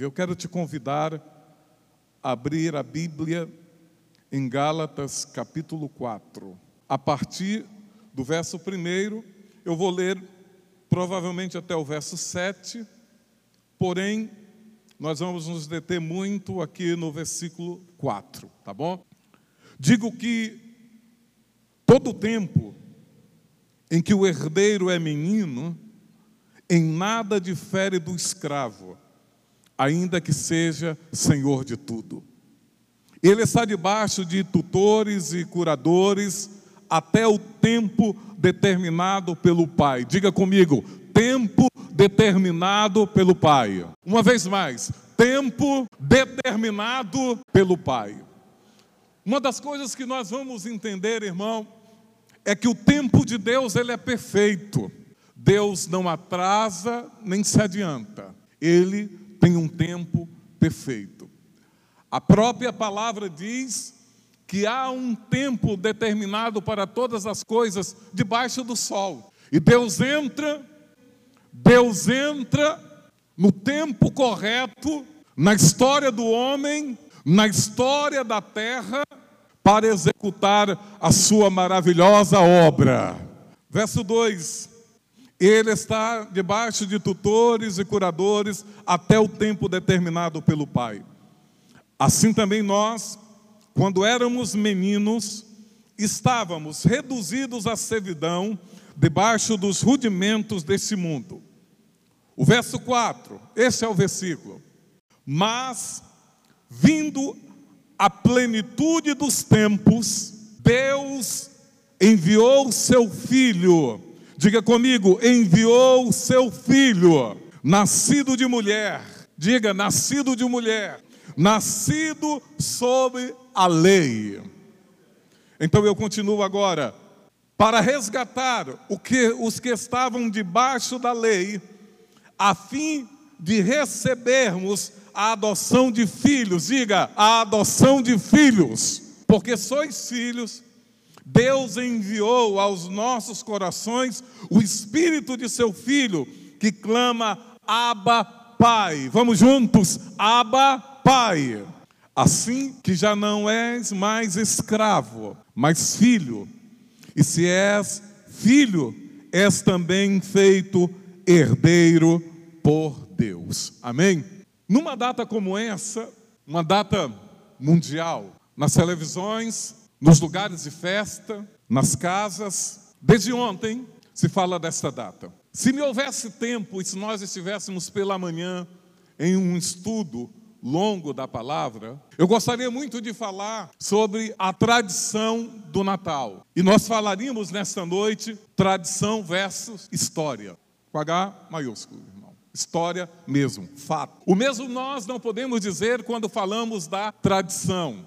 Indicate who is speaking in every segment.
Speaker 1: Eu quero te convidar a abrir a Bíblia em Gálatas capítulo 4. A partir do verso 1, eu vou ler provavelmente até o verso 7, porém, nós vamos nos deter muito aqui no versículo 4, tá bom? Digo que todo o tempo em que o herdeiro é menino, em nada difere do escravo ainda que seja senhor de tudo. Ele está debaixo de tutores e curadores até o tempo determinado pelo Pai. Diga comigo, tempo determinado pelo Pai. Uma vez mais, tempo determinado pelo Pai. Uma das coisas que nós vamos entender, irmão, é que o tempo de Deus ele é perfeito. Deus não atrasa nem se adianta. Ele tem um tempo perfeito. A própria palavra diz que há um tempo determinado para todas as coisas debaixo do sol. E Deus entra, Deus entra no tempo correto na história do homem, na história da terra, para executar a sua maravilhosa obra. Verso 2: ele está debaixo de tutores e curadores até o tempo determinado pelo Pai. Assim também nós, quando éramos meninos, estávamos reduzidos à servidão debaixo dos rudimentos desse mundo. O verso 4, esse é o versículo. Mas, vindo a plenitude dos tempos, Deus enviou o seu Filho Diga comigo, enviou o seu filho, nascido de mulher. Diga, nascido de mulher, nascido sob a lei. Então eu continuo agora. Para resgatar que, os que estavam debaixo da lei, a fim de recebermos a adoção de filhos. Diga, a adoção de filhos. Porque sois filhos Deus enviou aos nossos corações o Espírito de seu Filho, que clama, Abba, Pai. Vamos juntos, Abba, Pai. Assim que já não és mais escravo, mas filho. E se és filho, és também feito herdeiro por Deus. Amém? Numa data como essa, uma data mundial, nas televisões, nos lugares de festa, nas casas. Desde ontem se fala desta data. Se me houvesse tempo e se nós estivéssemos pela manhã em um estudo longo da palavra, eu gostaria muito de falar sobre a tradição do Natal. E nós falaríamos nesta noite tradição versus história, com H maiúsculo, irmão. História mesmo, fato. O mesmo nós não podemos dizer quando falamos da tradição,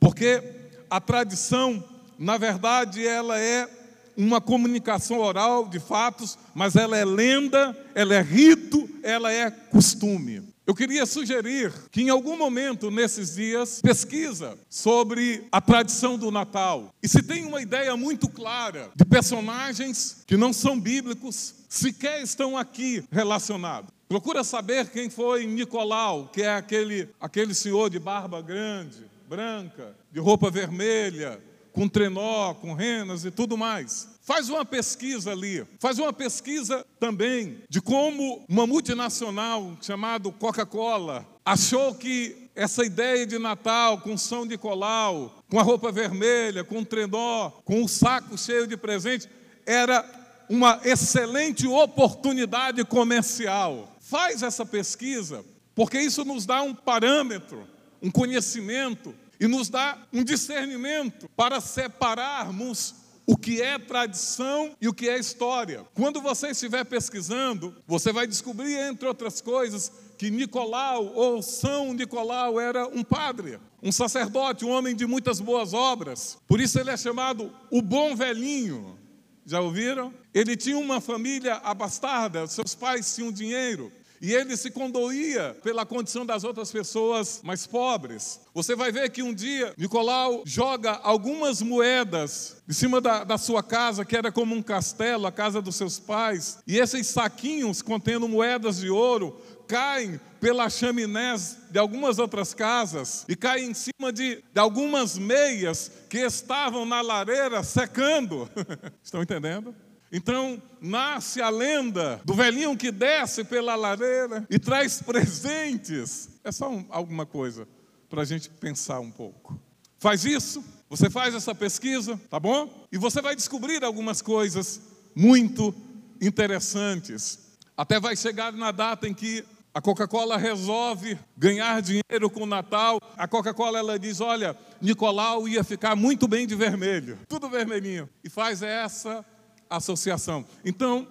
Speaker 1: porque a tradição, na verdade, ela é uma comunicação oral de fatos, mas ela é lenda, ela é rito, ela é costume. Eu queria sugerir que em algum momento nesses dias pesquisa sobre a tradição do Natal. E se tem uma ideia muito clara de personagens que não são bíblicos, sequer estão aqui relacionados. Procura saber quem foi Nicolau, que é aquele, aquele senhor de barba grande, branca, de roupa vermelha, com trenó, com renas e tudo mais. Faz uma pesquisa ali, faz uma pesquisa também de como uma multinacional chamada Coca-Cola achou que essa ideia de Natal com São Nicolau, com a roupa vermelha, com o trenó, com o saco cheio de presente, era uma excelente oportunidade comercial. Faz essa pesquisa, porque isso nos dá um parâmetro, um conhecimento e nos dá um discernimento para separarmos o que é tradição e o que é história. Quando você estiver pesquisando, você vai descobrir, entre outras coisas, que Nicolau ou São Nicolau era um padre, um sacerdote, um homem de muitas boas obras. Por isso ele é chamado o bom velhinho. Já ouviram? Ele tinha uma família abastada, seus pais tinham dinheiro. E ele se condoía pela condição das outras pessoas mais pobres. Você vai ver que um dia Nicolau joga algumas moedas de cima da, da, sua casa, que era como um castelo, a casa dos seus pais, e esses saquinhos contendo moedas de ouro caem pelas chaminés de algumas outras casas e cai em cima de, de algumas meias que estavam na lareira secando. Estão entendendo? Então nasce a lenda do velhinho que desce pela lareira e traz presentes. É só um, alguma coisa para a gente pensar um pouco. Faz isso, você faz essa pesquisa, tá bom? E você vai descobrir algumas coisas muito interessantes. Até vai chegar na data em que a Coca-Cola resolve ganhar dinheiro com o Natal. A Coca-Cola ela diz: "Olha, Nicolau ia ficar muito bem de vermelho, tudo vermelhinho". E faz essa associação. Então,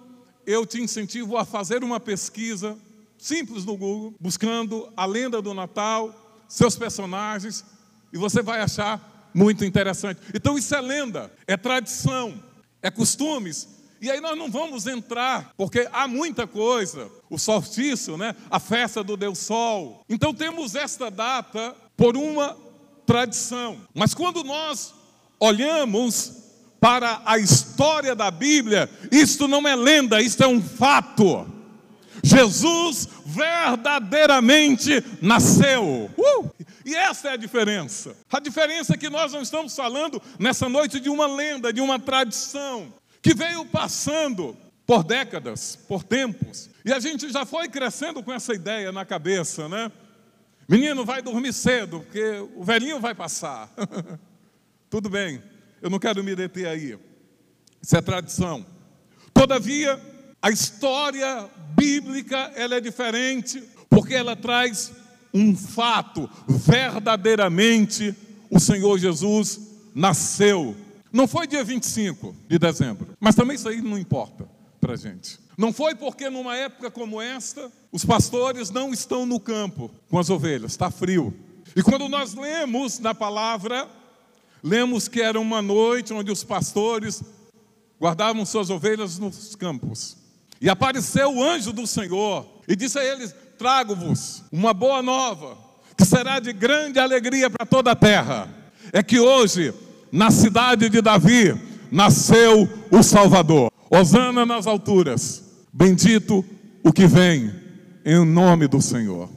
Speaker 1: eu te incentivo a fazer uma pesquisa simples no Google, buscando a lenda do Natal, seus personagens, e você vai achar muito interessante. Então, isso é lenda, é tradição, é costumes e aí nós não vamos entrar, porque há muita coisa, o solstício, né? a festa do Deus Sol. Então temos esta data por uma tradição. Mas quando nós olhamos para a história da Bíblia, isto não é lenda, isto é um fato. Jesus verdadeiramente nasceu. Uh! E essa é a diferença. A diferença é que nós não estamos falando nessa noite de uma lenda, de uma tradição que veio passando por décadas, por tempos, e a gente já foi crescendo com essa ideia na cabeça, né? Menino, vai dormir cedo, porque o velhinho vai passar. Tudo bem, eu não quero me deter aí. Isso é tradição. Todavia, a história bíblica ela é diferente, porque ela traz um fato, verdadeiramente o Senhor Jesus nasceu não foi dia 25 de dezembro, mas também isso aí não importa para a gente. Não foi porque numa época como esta, os pastores não estão no campo com as ovelhas, está frio. E quando nós lemos na palavra, lemos que era uma noite onde os pastores guardavam suas ovelhas nos campos. E apareceu o anjo do Senhor e disse a eles: Trago-vos uma boa nova, que será de grande alegria para toda a terra. É que hoje na cidade de Davi, nasceu o Salvador. Hosana nas alturas, bendito o que vem em nome do Senhor.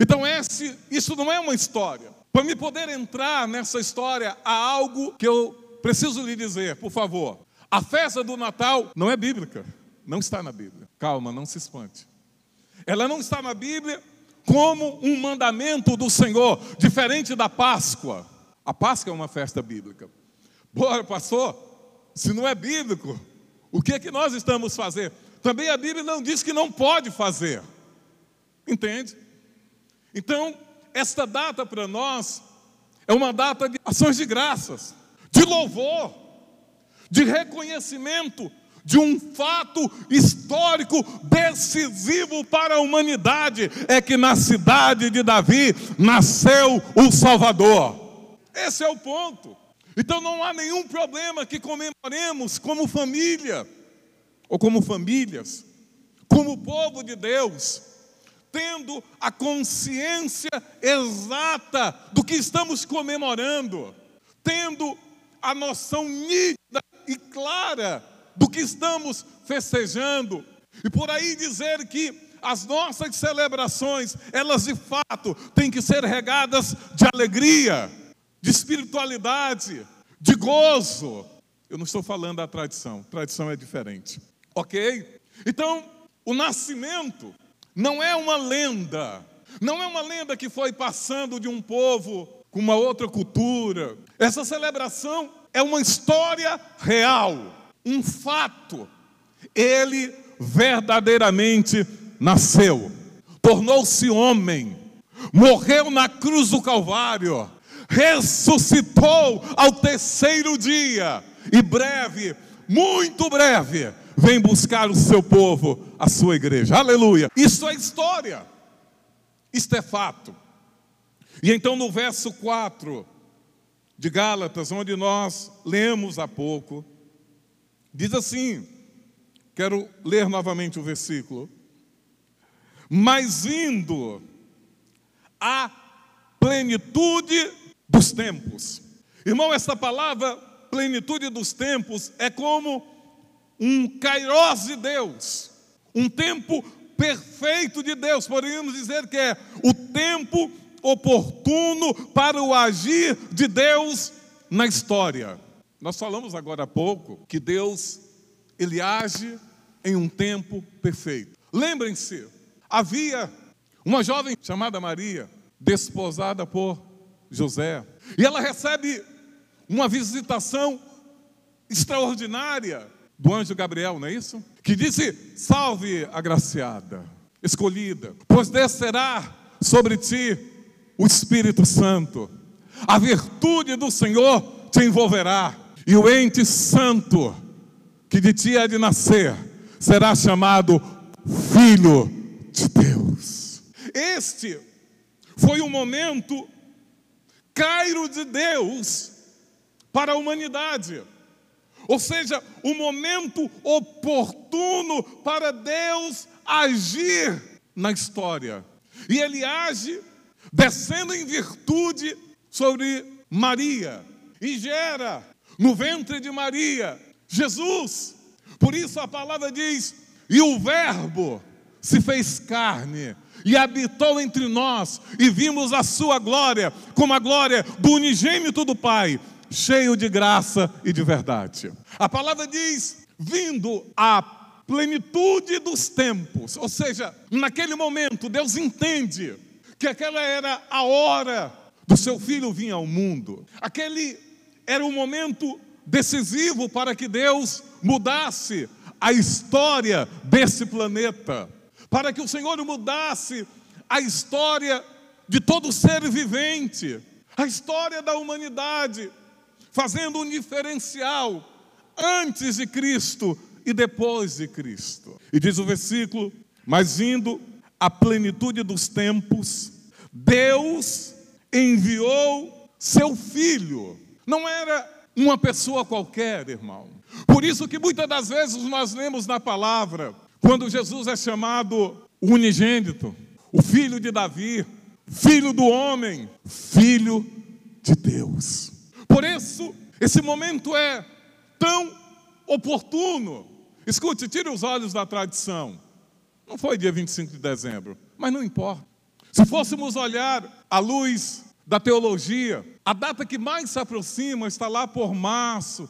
Speaker 1: Então, esse, isso não é uma história. Para me poder entrar nessa história, há algo que eu preciso lhe dizer, por favor. A festa do Natal não é bíblica, não está na Bíblia. Calma, não se espante. Ela não está na Bíblia como um mandamento do Senhor, diferente da Páscoa. A Páscoa é uma festa bíblica. Bora, pastor, se não é bíblico, o que é que nós estamos fazendo? Também a Bíblia não diz que não pode fazer. Entende? Então, esta data para nós é uma data de ações de graças, de louvor, de reconhecimento de um fato histórico decisivo para a humanidade: é que na cidade de Davi nasceu o Salvador. Esse é o ponto. Então não há nenhum problema que comemoremos como família, ou como famílias, como povo de Deus, tendo a consciência exata do que estamos comemorando, tendo a noção nítida e clara do que estamos festejando, e por aí dizer que as nossas celebrações, elas de fato têm que ser regadas de alegria de espiritualidade, de gozo. Eu não estou falando da tradição, tradição é diferente, ok? Então, o nascimento não é uma lenda, não é uma lenda que foi passando de um povo com uma outra cultura. Essa celebração é uma história real, um fato. Ele verdadeiramente nasceu, tornou-se homem, morreu na cruz do Calvário ressuscitou ao terceiro dia, e breve, muito breve, vem buscar o seu povo, a sua igreja. Aleluia! Isso é história, isto é fato. E então no verso 4 de Gálatas, onde nós lemos há pouco, diz assim: quero ler novamente o versículo. Mas indo à plenitude dos tempos. Irmão, essa palavra plenitude dos tempos é como um kairos de Deus, um tempo perfeito de Deus, poderíamos dizer que é o tempo oportuno para o agir de Deus na história. Nós falamos agora há pouco que Deus ele age em um tempo perfeito. Lembrem-se, havia uma jovem chamada Maria, desposada por José, e ela recebe uma visitação extraordinária do anjo Gabriel, não é isso? Que disse: Salve, agraciada, escolhida, pois descerá sobre ti o Espírito Santo, a virtude do Senhor te envolverá, e o ente santo que de ti há de nascer será chamado Filho de Deus. Este foi o momento Cairo de Deus para a humanidade. Ou seja, o momento oportuno para Deus agir na história. E ele age descendo em virtude sobre Maria e gera no ventre de Maria Jesus. Por isso a palavra diz: "E o Verbo se fez carne e habitou entre nós, e vimos a sua glória, como a glória do unigênito do Pai, cheio de graça e de verdade. A palavra diz: vindo a plenitude dos tempos, ou seja, naquele momento Deus entende que aquela era a hora do seu filho vir ao mundo. Aquele era o momento decisivo para que Deus mudasse a história desse planeta, para que o Senhor mudasse a história de todo ser vivente, a história da humanidade fazendo um diferencial antes de Cristo e depois de Cristo. E diz o versículo: Mas indo à plenitude dos tempos, Deus enviou seu filho. Não era uma pessoa qualquer, irmão. Por isso que muitas das vezes nós lemos na palavra, quando Jesus é chamado o unigênito, o filho de Davi, filho do homem, filho de Deus. Por isso, esse momento é tão oportuno. Escute, tire os olhos da tradição. Não foi dia 25 de dezembro, mas não importa. Se fôssemos olhar à luz da teologia, a data que mais se aproxima está lá por março,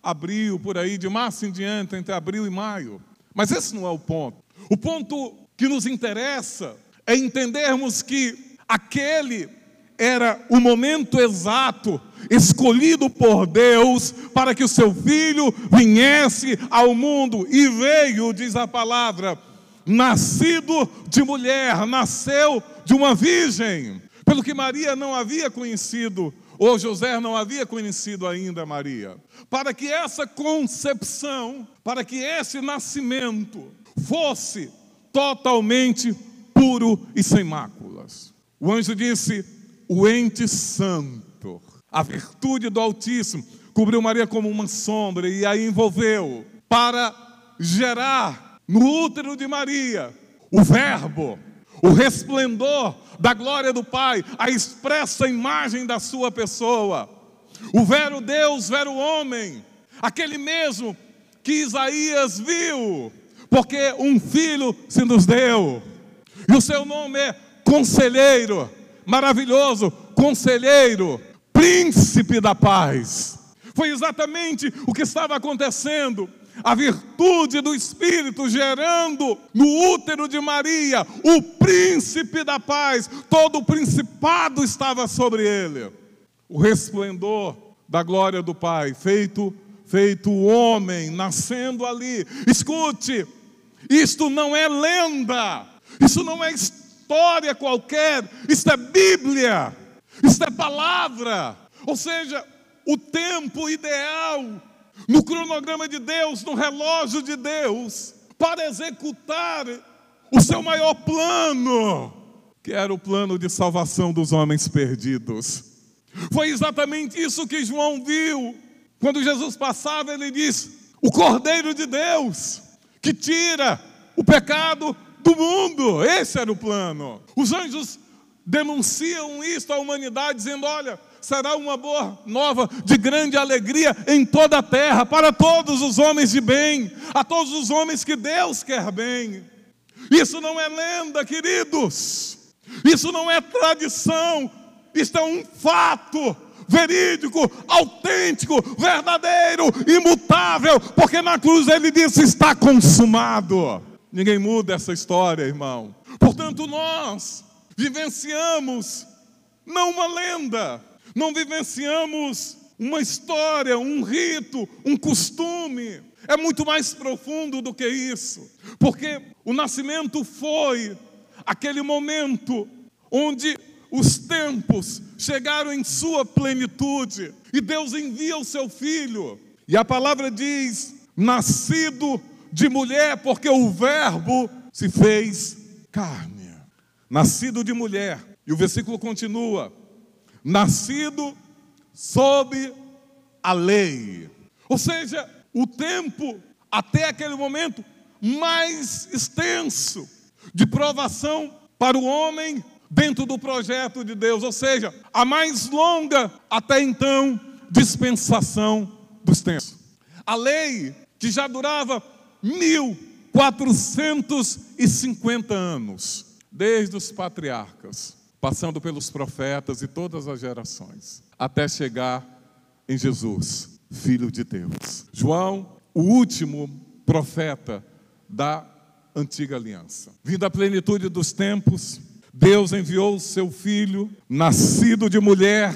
Speaker 1: abril, por aí, de março em diante, entre abril e maio. Mas esse não é o ponto. O ponto que nos interessa é entendermos que aquele era o momento exato escolhido por Deus para que o seu filho viesse ao mundo e veio, diz a palavra, nascido de mulher, nasceu de uma virgem, pelo que Maria não havia conhecido, ou José não havia conhecido ainda Maria. Para que essa concepção, para que esse nascimento fosse totalmente puro e sem máculas. O anjo disse: o ente santo, a virtude do Altíssimo, cobriu Maria como uma sombra e a envolveu para gerar no útero de Maria o Verbo, o resplendor da glória do Pai, a expressa imagem da sua pessoa, o vero Deus, vero homem, aquele mesmo que Isaías viu, porque um filho se nos deu, e o seu nome é Conselheiro maravilhoso, conselheiro, príncipe da paz. Foi exatamente o que estava acontecendo. A virtude do Espírito gerando no útero de Maria o príncipe da paz, todo o principado estava sobre ele. O resplendor da glória do Pai, feito feito homem, nascendo ali. Escute, isto não é lenda, isso não é história história qualquer, isto é Bíblia, isto é palavra. Ou seja, o tempo ideal no cronograma de Deus, no relógio de Deus, para executar o seu maior plano, que era o plano de salvação dos homens perdidos. Foi exatamente isso que João viu. Quando Jesus passava, ele disse: O Cordeiro de Deus, que tira o pecado do mundo. Esse era o plano. Os anjos denunciam isso à humanidade, dizendo: olha, será uma boa nova de grande alegria em toda a terra, para todos os homens de bem, a todos os homens que Deus quer bem. Isso não é lenda, queridos. Isso não é tradição. Isto é um fato verídico, autêntico, verdadeiro, imutável, porque na cruz ele disse: está consumado. Ninguém muda essa história, irmão. Portanto, nós vivenciamos não uma lenda, não vivenciamos uma história, um rito, um costume. É muito mais profundo do que isso, porque o nascimento foi aquele momento onde os tempos chegaram em sua plenitude e Deus envia o seu filho. E a palavra diz: nascido de mulher, porque o Verbo se fez carne. Nascido de mulher. E o versículo continua: nascido sob a lei. Ou seja, o tempo até aquele momento mais extenso de provação para o homem dentro do projeto de Deus, ou seja, a mais longa até então dispensação dos tempos. A lei que já durava 1450 anos, desde os patriarcas, passando pelos profetas e todas as gerações, até chegar em Jesus, Filho de Deus. João, o último profeta da antiga aliança. Vindo à plenitude dos tempos, Deus enviou o seu filho, nascido de mulher,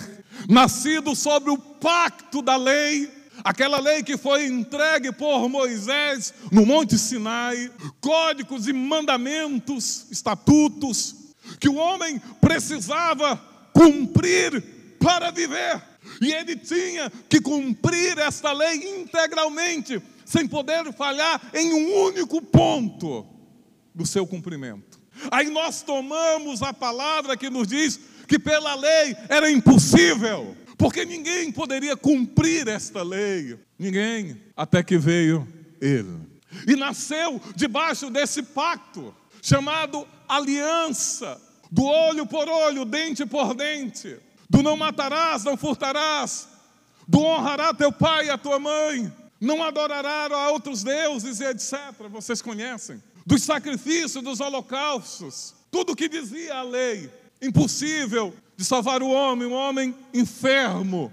Speaker 1: nascido sobre o pacto da lei, aquela lei que foi entregue por Moisés no Monte Sinai, códigos e mandamentos, estatutos, que o homem precisava cumprir para viver. E ele tinha que cumprir esta lei integralmente, sem poder falhar em um único ponto do seu cumprimento. Aí nós tomamos a palavra que nos diz que pela lei era impossível, porque ninguém poderia cumprir esta lei, ninguém, até que veio ele. E nasceu debaixo desse pacto, chamado aliança, do olho por olho, dente por dente, do não matarás, não furtarás, do honrará teu pai e a tua mãe, não adorará a outros deuses e etc. Vocês conhecem? Dos sacrifícios, dos holocaustos, tudo o que dizia a lei, impossível de salvar o homem, um homem enfermo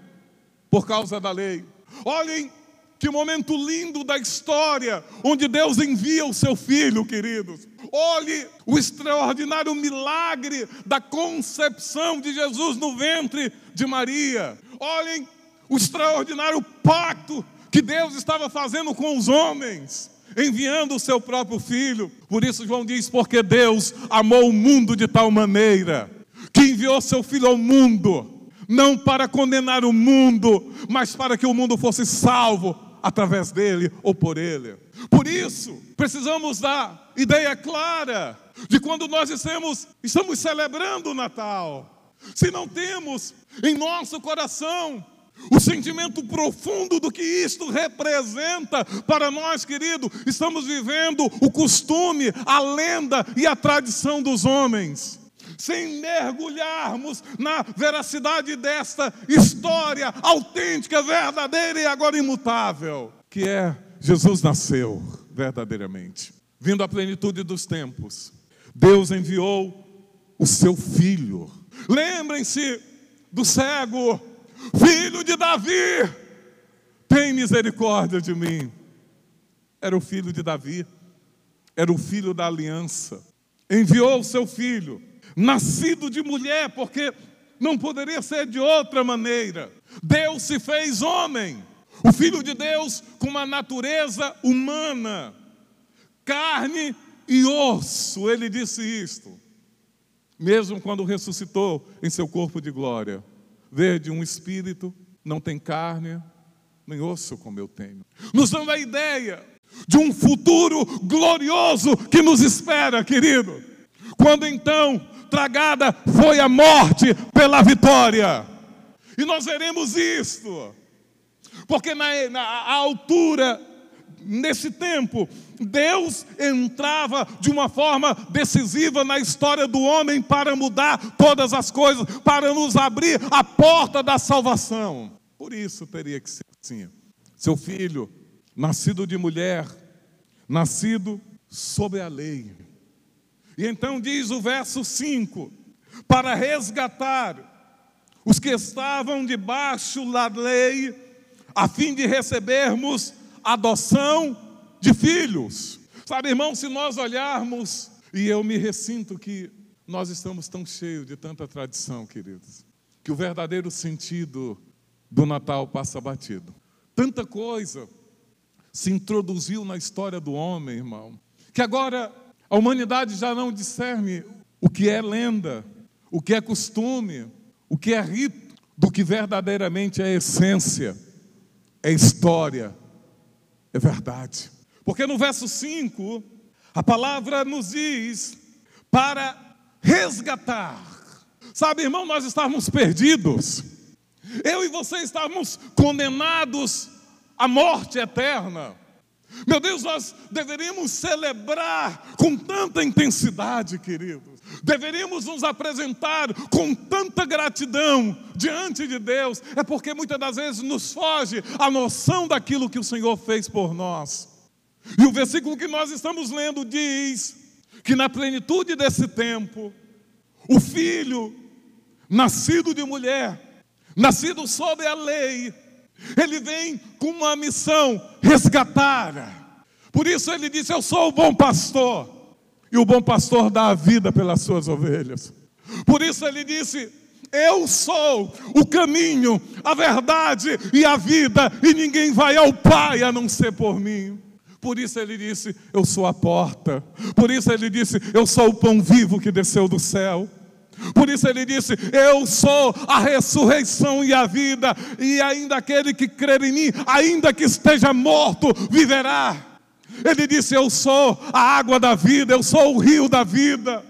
Speaker 1: por causa da lei. Olhem que momento lindo da história, onde Deus envia o seu filho, queridos. Olhe o extraordinário milagre da concepção de Jesus no ventre de Maria. Olhem o extraordinário pacto que Deus estava fazendo com os homens enviando o seu próprio filho. Por isso, João diz: porque Deus amou o mundo de tal maneira que enviou seu filho ao mundo, não para condenar o mundo, mas para que o mundo fosse salvo através dele ou por ele. Por isso, precisamos dar ideia clara de quando nós estamos, estamos celebrando o Natal. Se não temos em nosso coração o sentimento profundo do que isto representa para nós, querido, estamos vivendo o costume, a lenda e a tradição dos homens. Sem mergulharmos na veracidade desta história autêntica, verdadeira e agora imutável, que é Jesus nasceu verdadeiramente. Vindo à plenitude dos tempos, Deus enviou o seu filho. Lembrem-se do cego Filho de Davi, tem misericórdia de mim. Era o filho de Davi, era o filho da aliança. Enviou o seu filho, nascido de mulher, porque não poderia ser de outra maneira. Deus se fez homem, o filho de Deus com uma natureza humana, carne e osso. Ele disse isto, mesmo quando ressuscitou em seu corpo de glória. Verde, um espírito, não tem carne, nem osso como eu tenho. Nos dando a ideia de um futuro glorioso que nos espera, querido. Quando então tragada foi a morte pela vitória. E nós veremos isto. Porque na, na altura nesse tempo, Deus entrava de uma forma decisiva na história do homem para mudar todas as coisas, para nos abrir a porta da salvação. Por isso teria que ser assim. Seu filho, nascido de mulher, nascido sob a lei. E então diz o verso 5: para resgatar os que estavam debaixo da lei, a fim de recebermos adoção de filhos. Sabe, irmão, se nós olharmos, e eu me ressinto que nós estamos tão cheios de tanta tradição, queridos, que o verdadeiro sentido do Natal passa batido. Tanta coisa se introduziu na história do homem, irmão, que agora a humanidade já não discerne o que é lenda, o que é costume, o que é rito, do que verdadeiramente é essência, é história, é verdade. Porque no verso 5, a palavra nos diz para resgatar. Sabe, irmão, nós estávamos perdidos. Eu e você estávamos condenados à morte eterna. Meu Deus, nós deveríamos celebrar com tanta intensidade, queridos. Deveríamos nos apresentar com tanta gratidão diante de Deus. É porque muitas das vezes nos foge a noção daquilo que o Senhor fez por nós. E o versículo que nós estamos lendo diz que na plenitude desse tempo, o filho nascido de mulher, nascido sob a lei, ele vem com uma missão: resgatar. Por isso ele disse: Eu sou o bom pastor, e o bom pastor dá a vida pelas suas ovelhas. Por isso ele disse: Eu sou o caminho, a verdade e a vida, e ninguém vai ao Pai a não ser por mim. Por isso ele disse: Eu sou a porta. Por isso ele disse: Eu sou o pão vivo que desceu do céu. Por isso ele disse: Eu sou a ressurreição e a vida, e ainda aquele que crer em mim, ainda que esteja morto, viverá. Ele disse: Eu sou a água da vida, eu sou o rio da vida.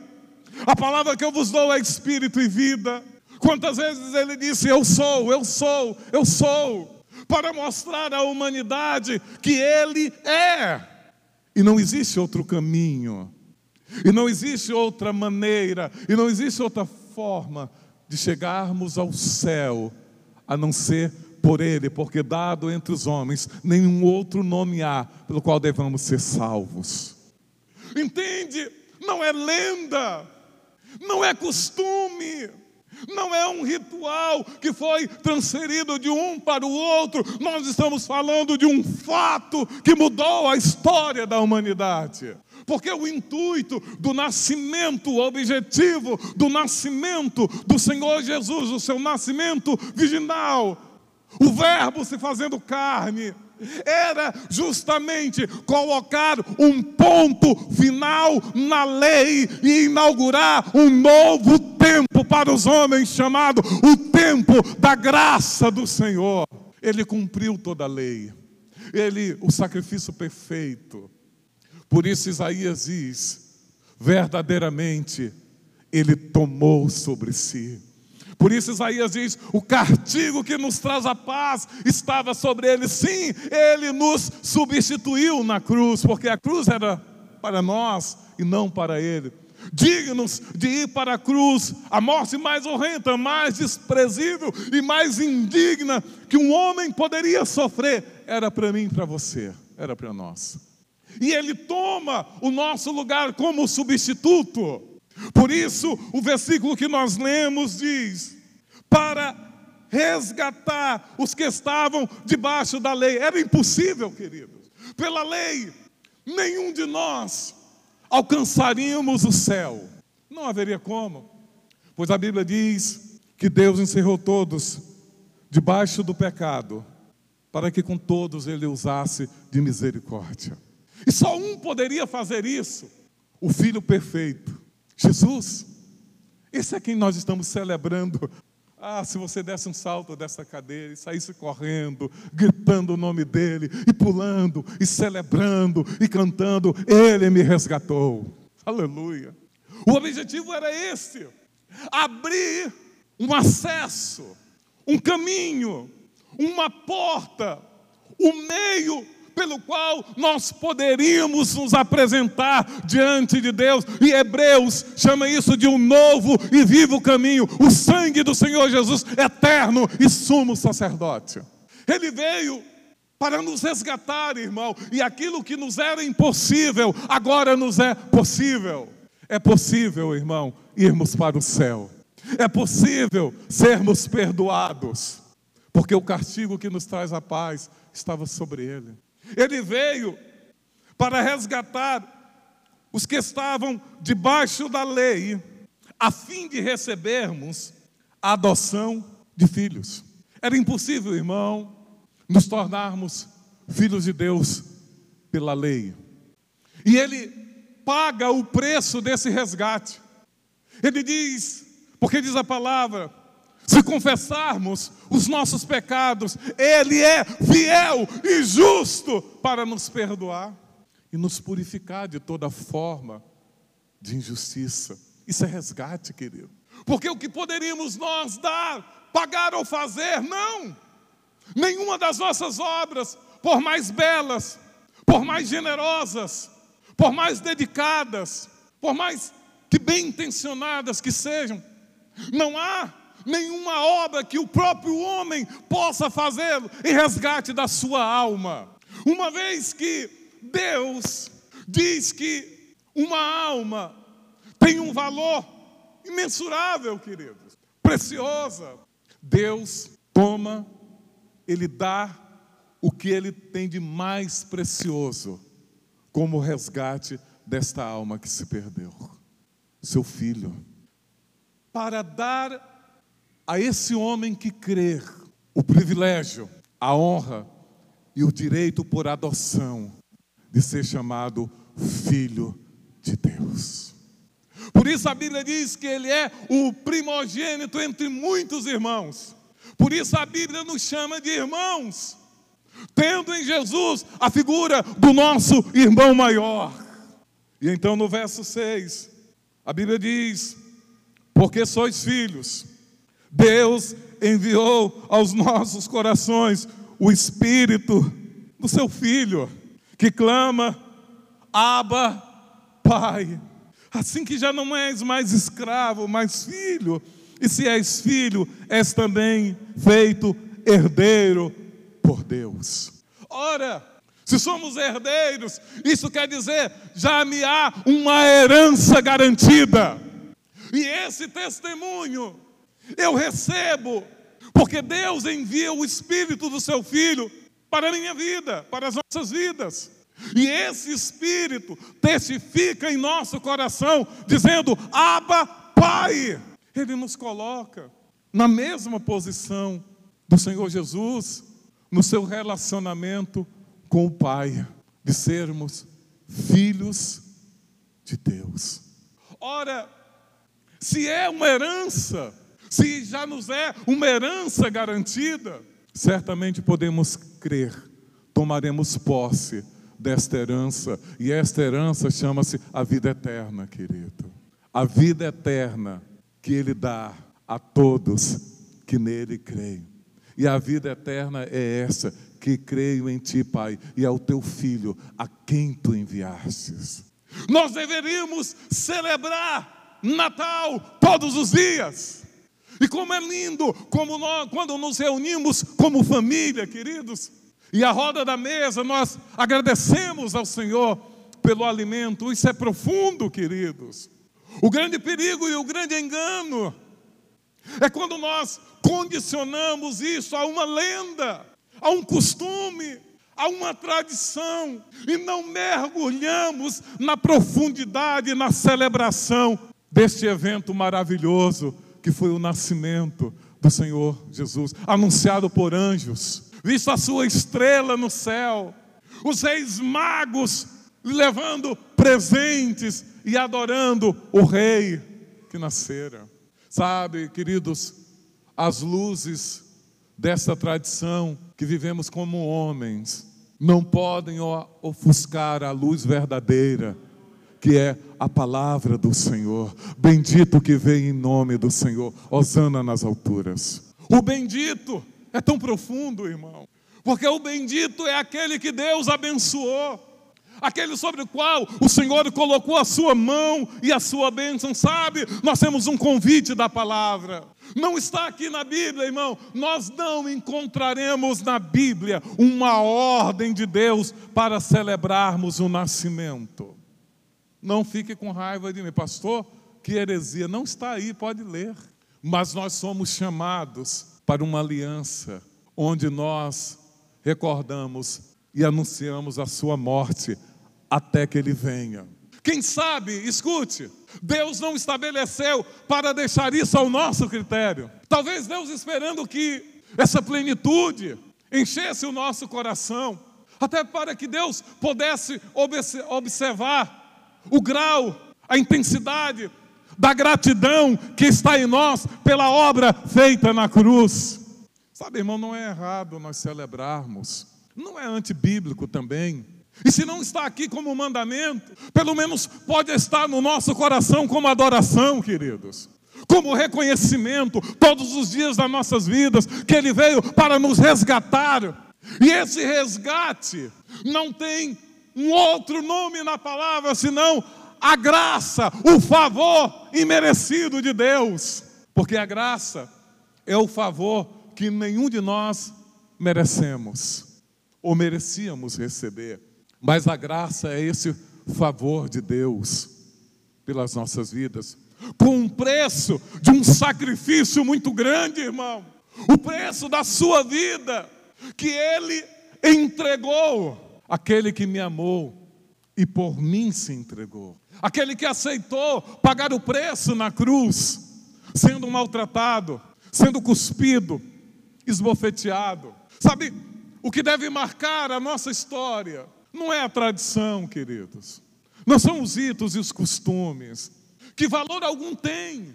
Speaker 1: A palavra que eu vos dou é espírito e vida. Quantas vezes ele disse: Eu sou, eu sou, eu sou, para mostrar à humanidade que ele é, e não existe outro caminho. E não existe outra maneira, e não existe outra forma de chegarmos ao céu a não ser por Ele, porque dado entre os homens nenhum outro nome há pelo qual devamos ser salvos. Entende? Não é lenda, não é costume, não é um ritual que foi transferido de um para o outro. Nós estamos falando de um fato que mudou a história da humanidade. Porque o intuito do nascimento, o objetivo do nascimento do Senhor Jesus, o seu nascimento virginal, o Verbo se fazendo carne, era justamente colocar um ponto final na lei e inaugurar um novo tempo para os homens, chamado o tempo da graça do Senhor. Ele cumpriu toda a lei, ele, o sacrifício perfeito. Por isso Isaías diz: verdadeiramente ele tomou sobre si. Por isso Isaías diz: o castigo que nos traz a paz estava sobre ele. Sim, ele nos substituiu na cruz, porque a cruz era para nós e não para ele. Dignos de ir para a cruz, a morte mais horrenda, mais desprezível e mais indigna que um homem poderia sofrer, era para mim e para você, era para nós e Ele toma o nosso lugar como substituto. Por isso, o versículo que nós lemos diz: para resgatar os que estavam debaixo da lei. Era impossível, queridos. Pela lei, nenhum de nós alcançaríamos o céu. Não haveria como, pois a Bíblia diz que Deus encerrou todos debaixo do pecado, para que com todos ele usasse de misericórdia. E só um poderia fazer isso: o Filho perfeito, Jesus. Esse é quem nós estamos celebrando. Ah, se você desse um salto dessa cadeira e saísse correndo, gritando o nome dele, e pulando, e celebrando, e cantando, ele me resgatou. Aleluia. O objetivo era esse: abrir um acesso, um caminho, uma porta, um meio pelo qual nós poderíamos nos apresentar diante de Deus. E Hebreus chama isso de um novo e vivo caminho, o sangue do Senhor Jesus, eterno e sumo sacerdote. Ele veio para nos resgatar, irmão, e aquilo que nos era impossível, agora nos é possível. É possível, irmão, irmos para o céu. É possível sermos perdoados, porque o castigo que nos traz a paz estava sobre ele. Ele veio para resgatar os que estavam debaixo da lei, a fim de recebermos a adoção de filhos. Era impossível, irmão, nos tornarmos filhos de Deus pela lei. E ele paga o preço desse resgate. Ele diz, porque diz a palavra, se confessarmos os nossos pecados, Ele é fiel e justo para nos perdoar e nos purificar de toda forma de injustiça. Isso é resgate, querido. Porque o que poderíamos nós dar, pagar ou fazer, não. Nenhuma das nossas obras, por mais belas, por mais generosas, por mais dedicadas, por mais que bem intencionadas que sejam, não há nenhuma obra que o próprio homem possa fazer em resgate da sua alma. Uma vez que Deus diz que uma alma tem um valor imensurável, queridos, preciosa. Deus toma, Ele dá o que Ele tem de mais precioso como resgate desta alma que se perdeu, seu filho, para dar a esse homem que crer o privilégio, a honra e o direito por adoção de ser chamado filho de Deus. Por isso a Bíblia diz que ele é o primogênito entre muitos irmãos. Por isso a Bíblia nos chama de irmãos, tendo em Jesus a figura do nosso irmão maior. E então no verso 6, a Bíblia diz: Porque sois filhos, Deus enviou aos nossos corações o Espírito do seu Filho que clama, Abba, Pai. Assim que já não és mais escravo, mas filho, e se és filho, és também feito herdeiro por Deus. Ora, se somos herdeiros, isso quer dizer já me há uma herança garantida. E esse testemunho eu recebo, porque Deus envia o Espírito do Seu Filho para a minha vida, para as nossas vidas. E esse Espírito testifica em nosso coração, dizendo: Abba, Pai. Ele nos coloca na mesma posição do Senhor Jesus, no seu relacionamento com o Pai, de sermos filhos de Deus. Ora, se é uma herança, se já nos é uma herança garantida, certamente podemos crer, tomaremos posse desta herança, e esta herança chama-se a vida eterna, querido. A vida eterna que Ele dá a todos que nele creem. E a vida eterna é essa, que creio em Ti, Pai, e ao Teu Filho, a quem Tu enviastes. Nós deveríamos celebrar Natal todos os dias. E como é lindo como nós, quando nos reunimos como família, queridos, e a roda da mesa nós agradecemos ao Senhor pelo alimento. Isso é profundo, queridos. O grande perigo e o grande engano é quando nós condicionamos isso a uma lenda, a um costume, a uma tradição e não mergulhamos na profundidade, na celebração deste evento maravilhoso que foi o nascimento do Senhor Jesus, anunciado por anjos, visto a sua estrela no céu, os reis magos levando presentes e adorando o rei que nascera. Sabe, queridos, as luzes dessa tradição que vivemos como homens não podem ofuscar a luz verdadeira que é a palavra do Senhor. Bendito que vem em nome do Senhor. Osana nas alturas. O bendito é tão profundo, irmão. Porque o bendito é aquele que Deus abençoou. Aquele sobre o qual o Senhor colocou a sua mão e a sua bênção, sabe? Nós temos um convite da palavra. Não está aqui na Bíblia, irmão. Nós não encontraremos na Bíblia uma ordem de Deus para celebrarmos o nascimento. Não fique com raiva de mim, pastor. Que heresia não está aí, pode ler. Mas nós somos chamados para uma aliança onde nós recordamos e anunciamos a sua morte até que ele venha. Quem sabe, escute, Deus não estabeleceu para deixar isso ao nosso critério. Talvez Deus esperando que essa plenitude enchesse o nosso coração, até para que Deus pudesse observar o grau, a intensidade da gratidão que está em nós pela obra feita na cruz. Sabe, irmão, não é errado nós celebrarmos, não é antibíblico também. E se não está aqui como mandamento, pelo menos pode estar no nosso coração como adoração, queridos como reconhecimento todos os dias das nossas vidas, que Ele veio para nos resgatar. E esse resgate não tem um outro nome na palavra senão a graça, o favor imerecido de Deus. Porque a graça é o favor que nenhum de nós merecemos ou merecíamos receber. Mas a graça é esse favor de Deus pelas nossas vidas, com um preço de um sacrifício muito grande, irmão. O preço da sua vida que ele entregou, aquele que me amou e por mim se entregou, aquele que aceitou pagar o preço na cruz, sendo maltratado, sendo cuspido, esbofeteado. Sabe, o que deve marcar a nossa história não é a tradição, queridos. Não são os ritos e os costumes. Que valor algum tem?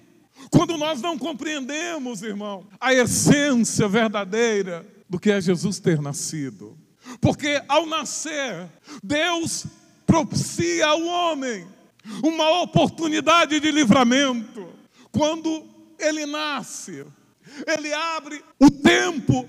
Speaker 1: Quando nós não compreendemos, irmão, a essência verdadeira do que é Jesus ter nascido. Porque ao nascer, Deus propicia ao homem uma oportunidade de livramento. Quando ele nasce, ele abre o tempo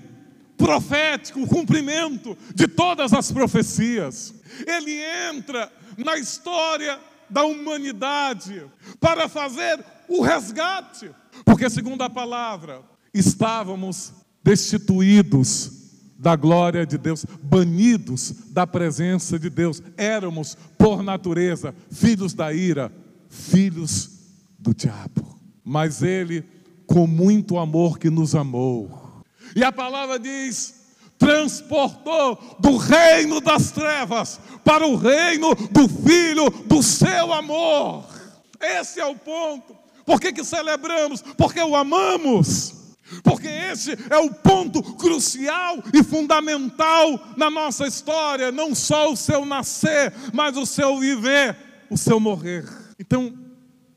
Speaker 1: profético, o cumprimento de todas as profecias. Ele entra na história da humanidade para fazer o resgate, porque, segundo a palavra, estávamos destituídos da glória de Deus, banidos da presença de Deus, éramos, por natureza, filhos da ira, filhos do diabo. Mas Ele, com muito amor que nos amou, e a palavra diz: transportou do reino das trevas para o reino do Filho do seu amor. Esse é o ponto. Por que, que celebramos? Porque o amamos. Porque esse é o ponto crucial e fundamental na nossa história, não só o seu nascer, mas o seu viver, o seu morrer. Então,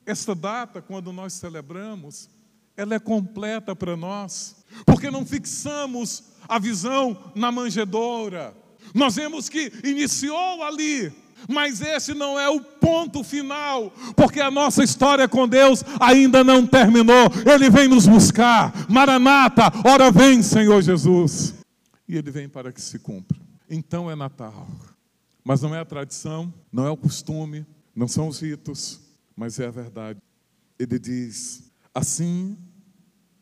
Speaker 1: esta data, quando nós celebramos, ela é completa para nós, porque não fixamos a visão na manjedoura. Nós vemos que iniciou ali, mas esse não é o ponto final, porque a nossa história com Deus ainda não terminou. Ele vem nos buscar. Maranata, ora vem, Senhor Jesus. E ele vem para que se cumpra. Então é Natal. Mas não é a tradição, não é o costume, não são os ritos, mas é a verdade. Ele diz: Assim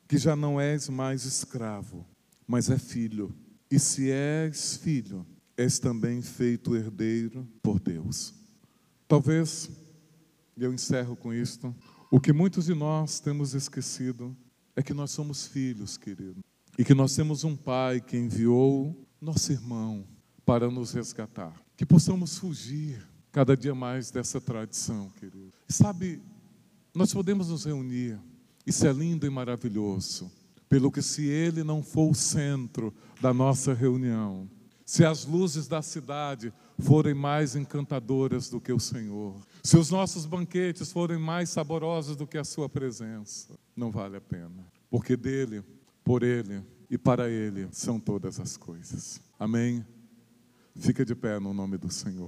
Speaker 1: que já não és mais escravo, mas é filho. E se és filho, és também feito herdeiro por Deus. Talvez, e eu encerro com isto, o que muitos de nós temos esquecido é que nós somos filhos, querido, e que nós temos um pai que enviou nosso irmão para nos resgatar. Que possamos fugir cada dia mais dessa tradição, querido. Sabe, nós podemos nos reunir, isso é lindo e maravilhoso, pelo que se ele não for o centro da nossa reunião, se as luzes da cidade forem mais encantadoras do que o Senhor, se os nossos banquetes forem mais saborosos do que a Sua presença, não vale a pena, porque dele, por ele e para ele são todas as coisas. Amém? Fica de pé no nome do Senhor.